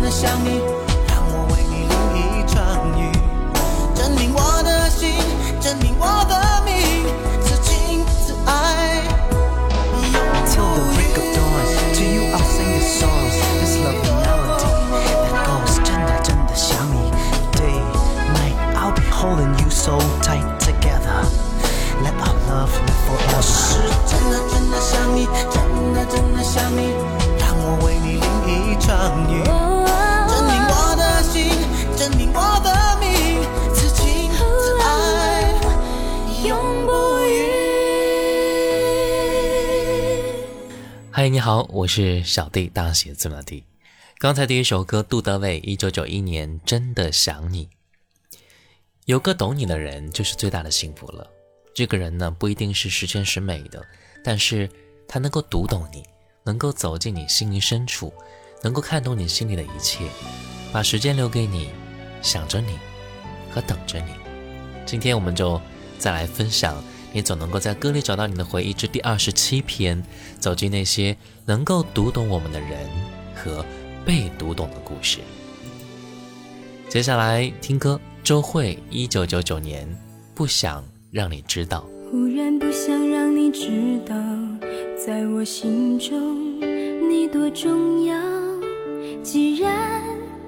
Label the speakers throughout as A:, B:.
A: 的
B: 想你。你好，
A: 我是
C: 小弟，大写字母的弟。刚才第一首歌，杜德伟，一九九一年，真的想你。有个懂你的人，就是最大的幸福了。这个人呢，不一定是十全十美的，但是他能够读懂你，能够走进你心灵深处，能够看懂你心里的一切，把时间留给你，想着你和等着你。今天我们就再来分享。你总能够在歌里找到你的回忆之第二十七篇，走进那些能够读懂我们的人和被读懂的故事。接下来听歌，周蕙，一九九九年，不想让你知道。
D: 忽然不想让你知道，在我心中你多重要。既然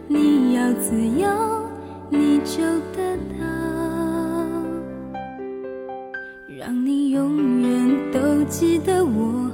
D: 你要自由，你就得记得我。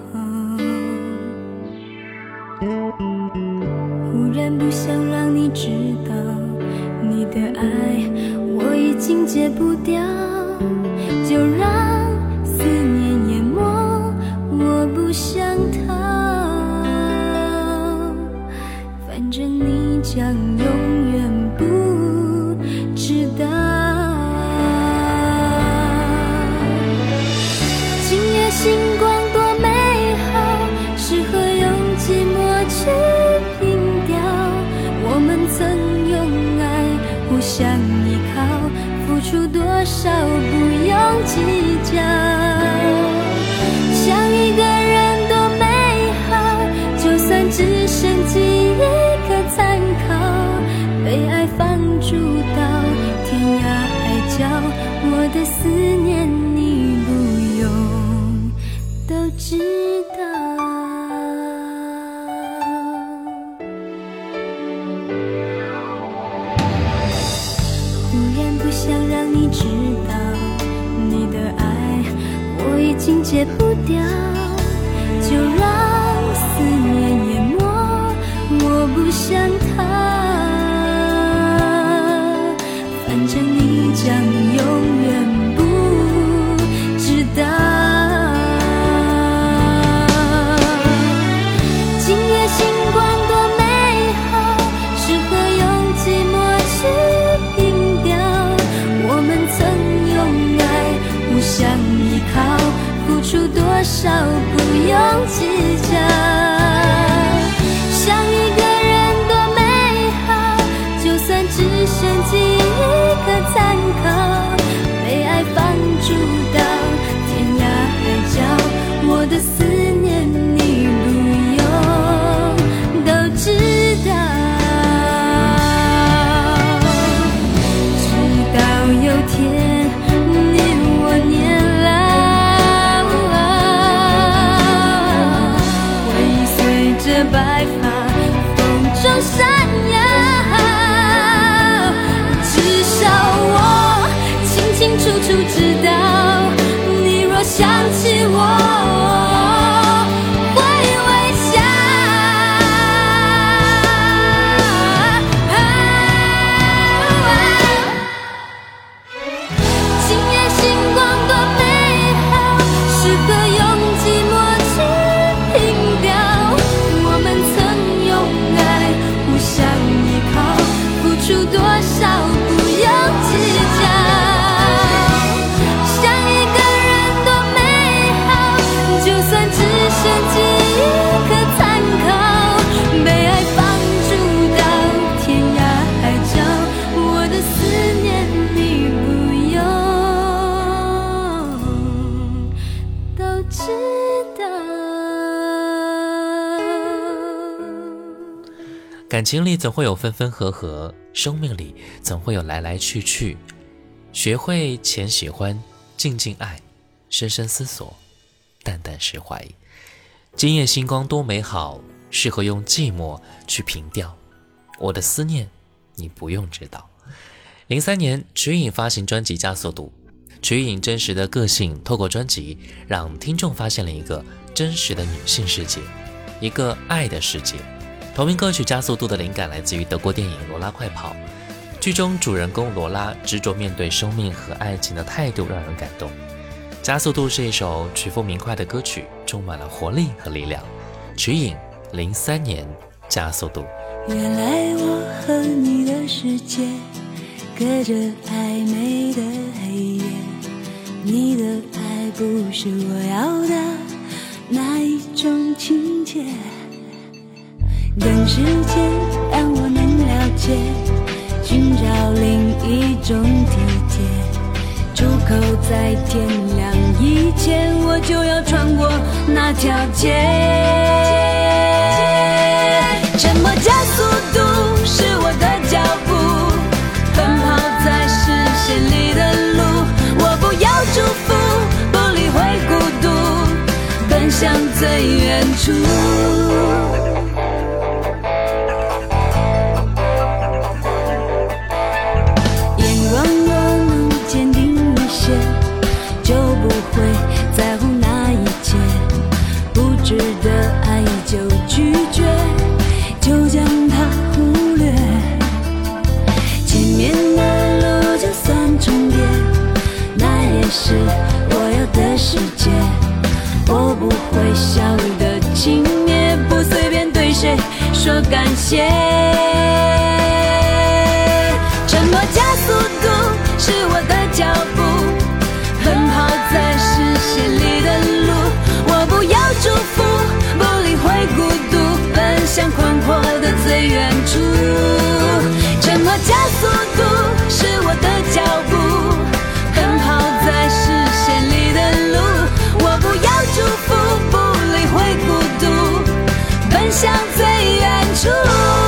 C: 感情里总会有分分合合，生命里总会有来来去去。学会浅喜欢，静静爱，深深思索，淡淡释怀。今夜星光多美好，适合用寂寞去平调。我的思念，你不用知道。零三年，曲颖发行专辑《加速度》，曲颖真实的个性透过专辑，让听众发现了一个真实的女性世界，一个爱的世界。同名歌曲《加速度》的灵感来自于德国电影《罗拉快跑》，剧中主人公罗拉执着面对生命和爱情的态度让人感动。《加速度》是一首曲风明快的歌曲，充满了活力和力量。曲颖，零三年加速度。
D: 原来我和你的世界隔着暧昧的黑夜，你的爱不是我要的那一种情节。等时间让我能了解，寻找另一种体贴。出口在天亮以前，我就要穿过那条街。沉默加速度是我的脚步，奔跑在视线里的路。我不要祝福，不理会孤独，奔向最远处。说感谢。沉默加速度是我的脚步，奔跑在视线里的路。我不要祝福，不理会孤独，奔向宽阔的最远处。沉默加速度是我的脚步，奔跑在视线里的路。我不要祝福，不理会孤独，奔向最远处。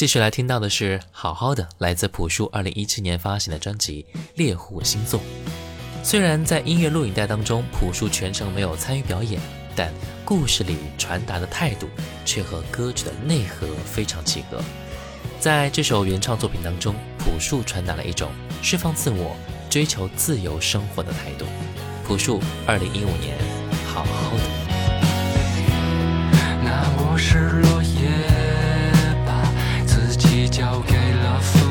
C: 继续来听到的是《好好的》，来自朴树二零一七年发行的专辑《猎户星座》。虽然在音乐录影带当中，朴树全程没有参与表演，但故事里传达的态度却和歌曲的内核非常契合。在这首原创作品当中，朴树传达了一种释放自我、追求自由生活的态度。朴树二零一五年，《好好的》。
E: 那我是落叶交给了风。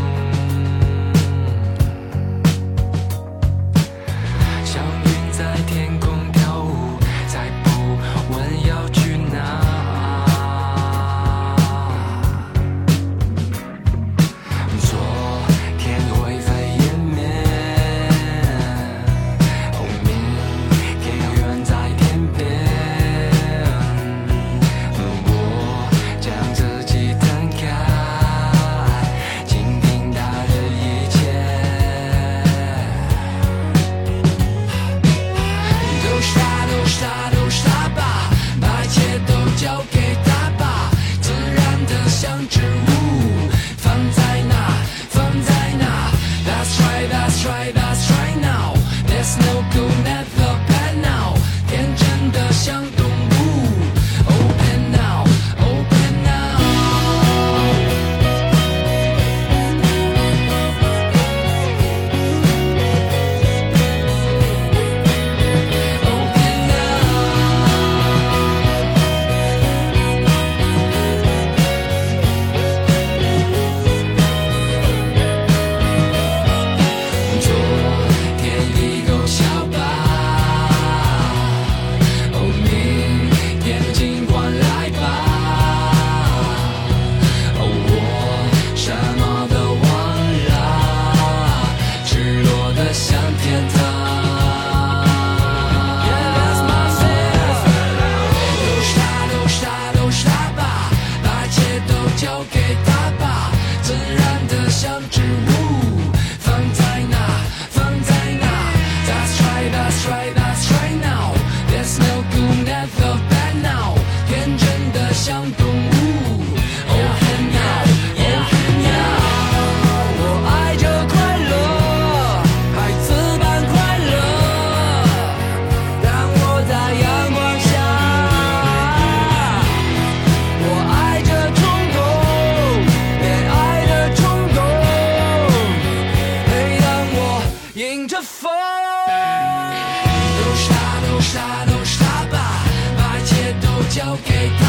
E: 交给他。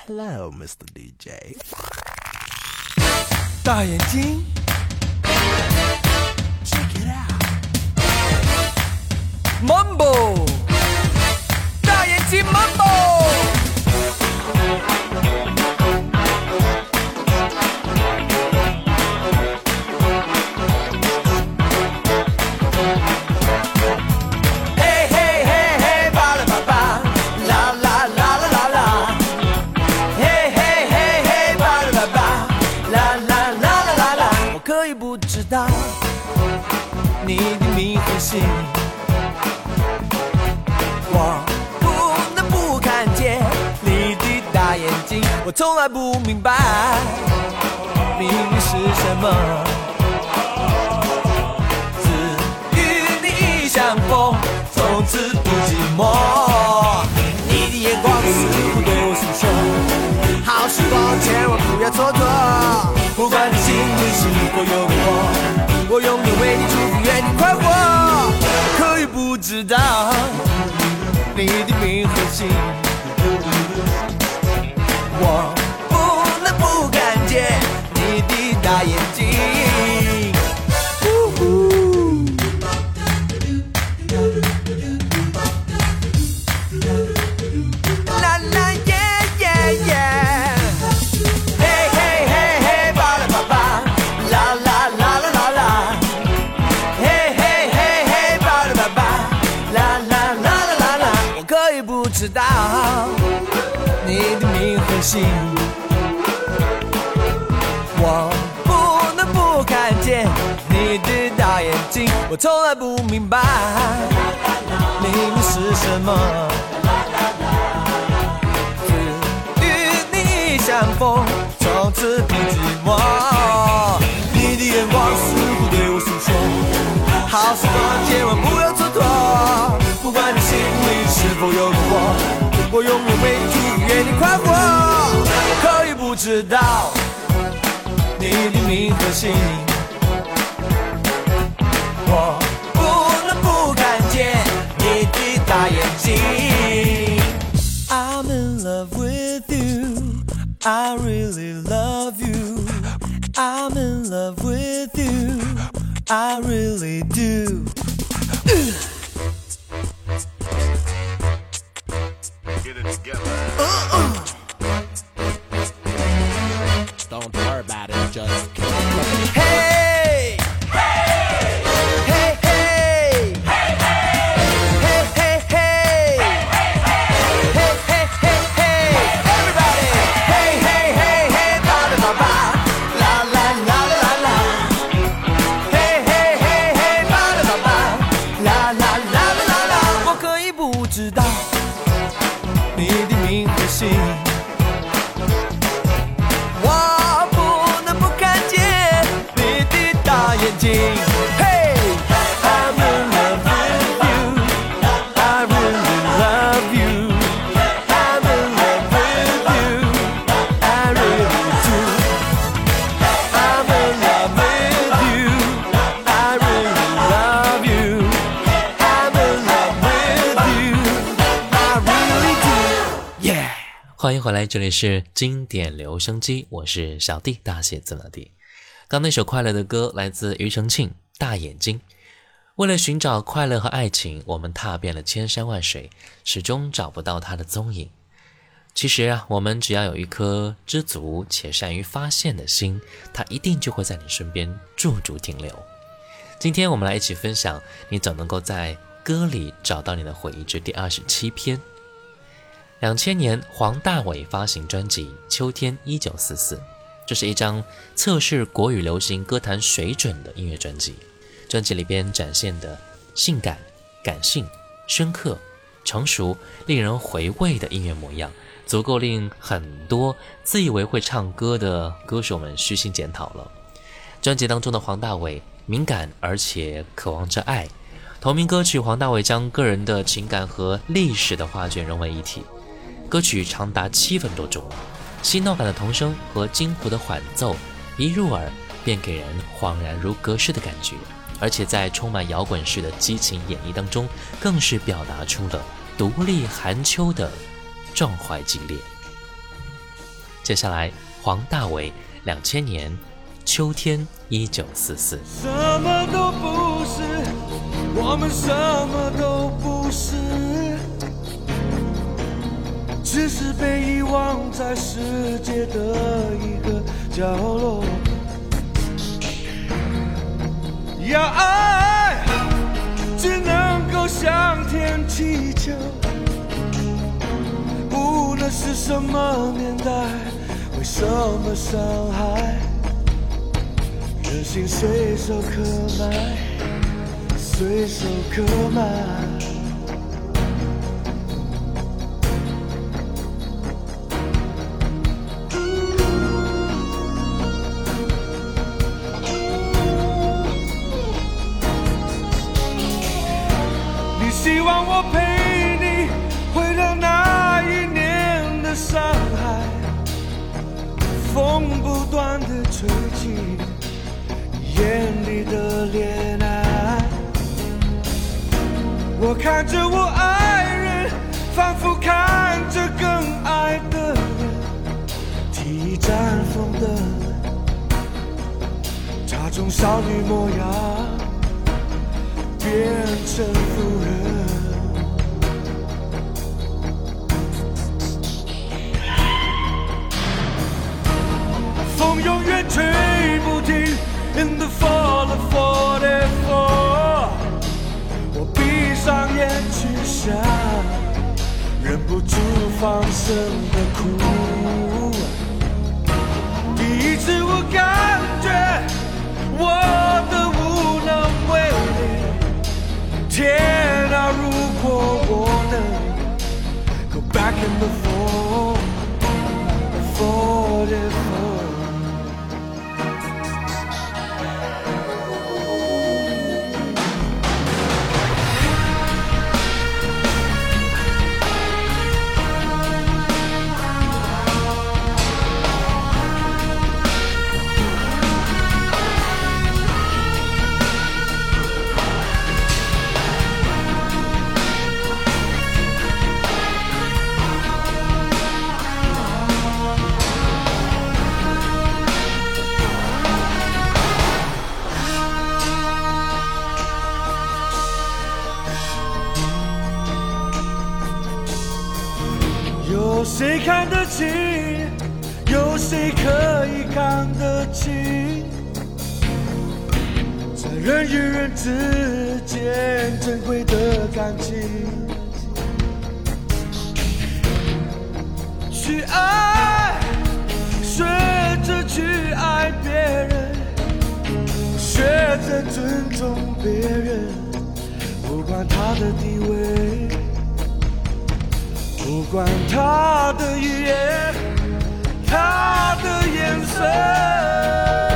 F: hello, Mr. DJ。大眼睛，check it out。Mambo， 蹉跎。不管你心里是否有我，我永远为你祝福，愿你快活。可以不知道你的名和姓，我不能不看见你的大眼从来不明白命运是什么。只与你相逢，从此不寂寞。你的眼光似乎对我诉说，好时光千万不要蹉跎。不管你心里是否有我，我永远为你祝福，愿你快活。可以不知道你的名和姓，I really love you. I'm in love with you. I really do.
C: 欢迎回来，这里是经典留声机，我是小弟，大写字母的弟。刚那首快乐的歌来自庾澄庆，《大眼睛》。为了寻找快乐和爱情，我们踏遍了千山万水，始终找不到它的踪影。其实啊，我们只要有一颗知足且善于发现的心，它一定就会在你身边驻足停留。今天我们来一起分享《你总能够在歌里找到你的回忆》之第二十七篇。两千年，黄大炜发行专辑《秋天一九四四》，这是一张测试国语流行歌坛水准的音乐专辑。专辑里边展现的性感、感性、深刻、成熟、令人回味的音乐模样，足够令很多自以为会唱歌的歌手们虚心检讨了。专辑当中的黄大炜敏感而且渴望着爱，同名歌曲黄大炜将个人的情感和历史的画卷融为一体。歌曲长达七分多钟，嬉闹感的童声和金胡的缓奏一入耳，便给人恍然如隔世的感觉。而且在充满摇滚式的激情演绎当中，更是表达出了独立寒秋的壮怀激烈。接下来，黄大炜，两千年秋天一九四四。
F: 什么都不是，我们什么都不是，只是被遗忘在世界的一个角落。要爱，只能够向天祈求，无论是什么年代，为什么伤害。人心随手可买，随手可买。断的吹起。眼里的恋爱，我看着我爱人，仿佛看着更爱的人，提绽放的她从少女模样变成妇人。风永远吹不停。In the fall of forty four，我闭上眼去想，忍不住放声的哭。第一次我感觉我的无能为力。天啊，如果我能 go back in the fall forty 谁。
G: 看得清？有谁可以看得清？在人与人之间珍贵的感情，去爱，学着去爱别人，学着尊重别人，不管他的地位，不管他的语言，他的眼神。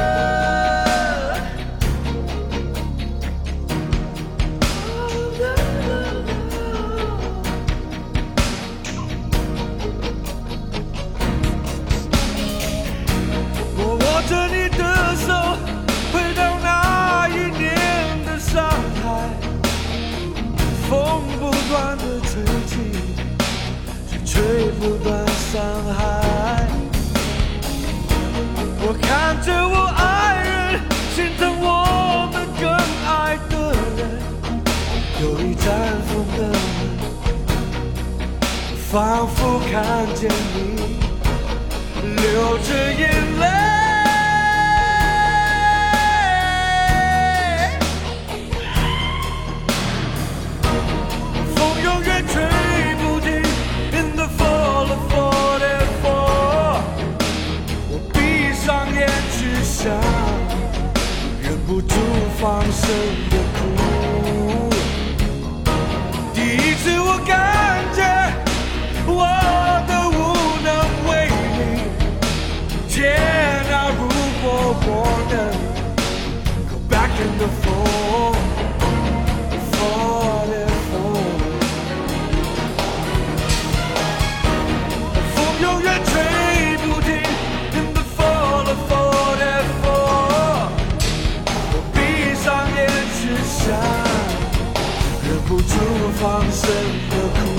G: 会不断伤害。我看着我爱人，心疼我们更爱的人，有一盏风灯，仿佛看见你。流着眼泪。下，忍不住放声的哭。第一次我感不住放声的哭。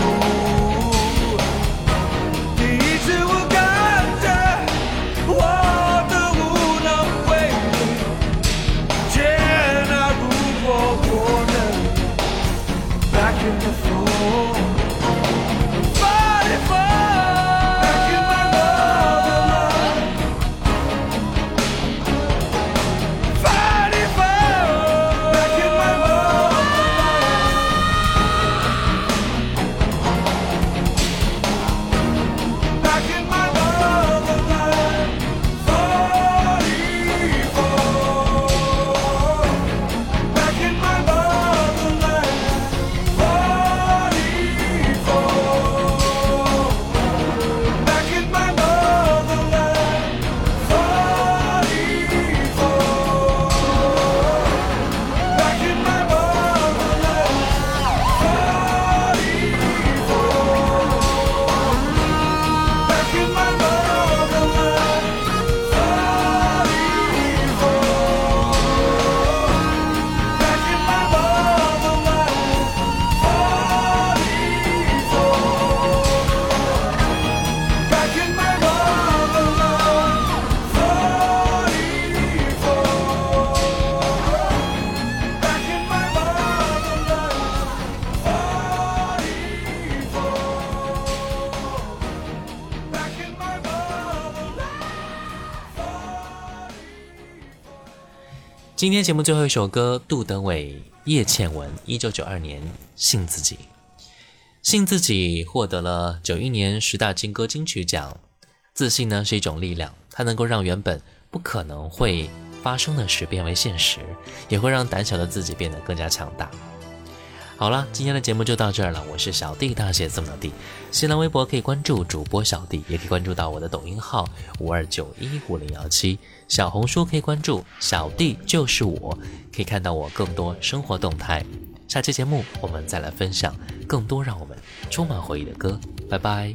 C: 今天节目最后一首歌，杜德伟、叶倩文，一九九二年《信自己》。信自己获得了九一年十大金歌金曲奖。自信呢是一种力量，它能够让原本不可能会发生的事变为现实，也会让胆小的自己变得更加强大。好了，今天的节目就到这儿了。我是小弟，大写字母的弟。新浪微博可以关注主播小弟，也可以关注到我的抖音号五二九一五零幺七。小红书可以关注小弟就是我，可以看到我更多生活动态。下期节目我们再来分享更多让我们充满回忆的歌。拜拜。